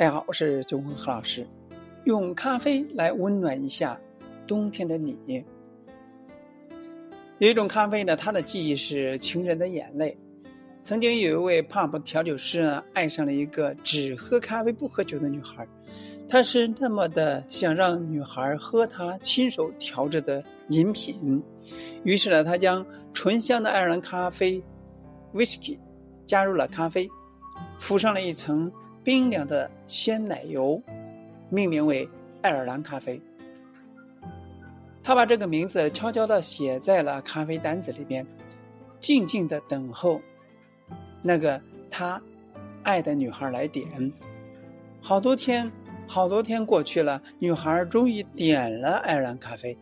大家好，我是九坤何老师。用咖啡来温暖一下冬天的你。有一种咖啡呢，它的记忆是情人的眼泪。曾经有一位 pub 调酒师呢，爱上了一个只喝咖啡不喝酒的女孩，他是那么的想让女孩喝他亲手调制的饮品。于是呢，他将醇香的爱尔兰咖啡 whisky 加入了咖啡，敷上了一层。冰凉的鲜奶油，命名为爱尔兰咖啡。他把这个名字悄悄的写在了咖啡单子里边，静静的等候那个他爱的女孩来点。好多天，好多天过去了，女孩终于点了爱尔兰咖啡。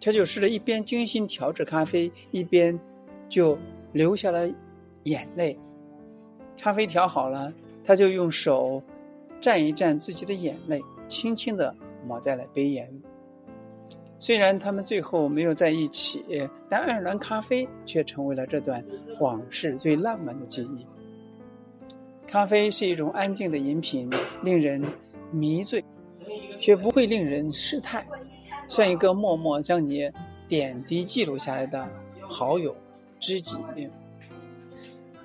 调酒师的一边精心调制咖啡，一边就流下了眼泪。咖啡调好了。他就用手蘸一蘸自己的眼泪，轻轻的抹在了杯沿。虽然他们最后没有在一起，但爱尔兰咖啡却成为了这段往事最浪漫的记忆。咖啡是一种安静的饮品，令人迷醉，却不会令人失态，像一个默默将你点滴记录下来的好友、知己。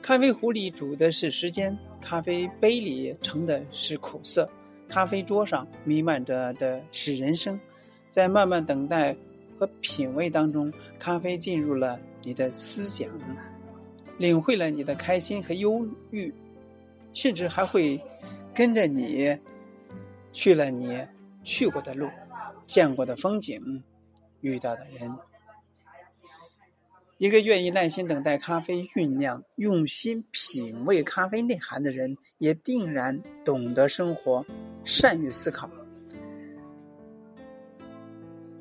咖啡壶里煮的是时间。咖啡杯里盛的是苦涩，咖啡桌上弥漫着的是人生，在慢慢等待和品味当中，咖啡进入了你的思想，领会了你的开心和忧郁，甚至还会跟着你去了你去过的路，见过的风景，遇到的人。一个愿意耐心等待咖啡酝酿、用心品味咖啡内涵的人，也定然懂得生活，善于思考。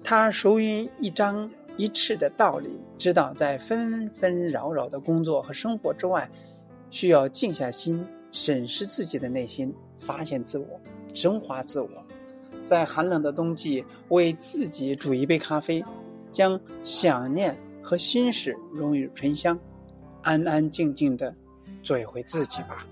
他熟于一张一弛的道理，知道在纷纷扰扰的工作和生活之外，需要静下心审视自己的内心，发现自我，升华自我。在寒冷的冬季，为自己煮一杯咖啡，将想念。和心事融于醇香，安安静静的做一回自己吧。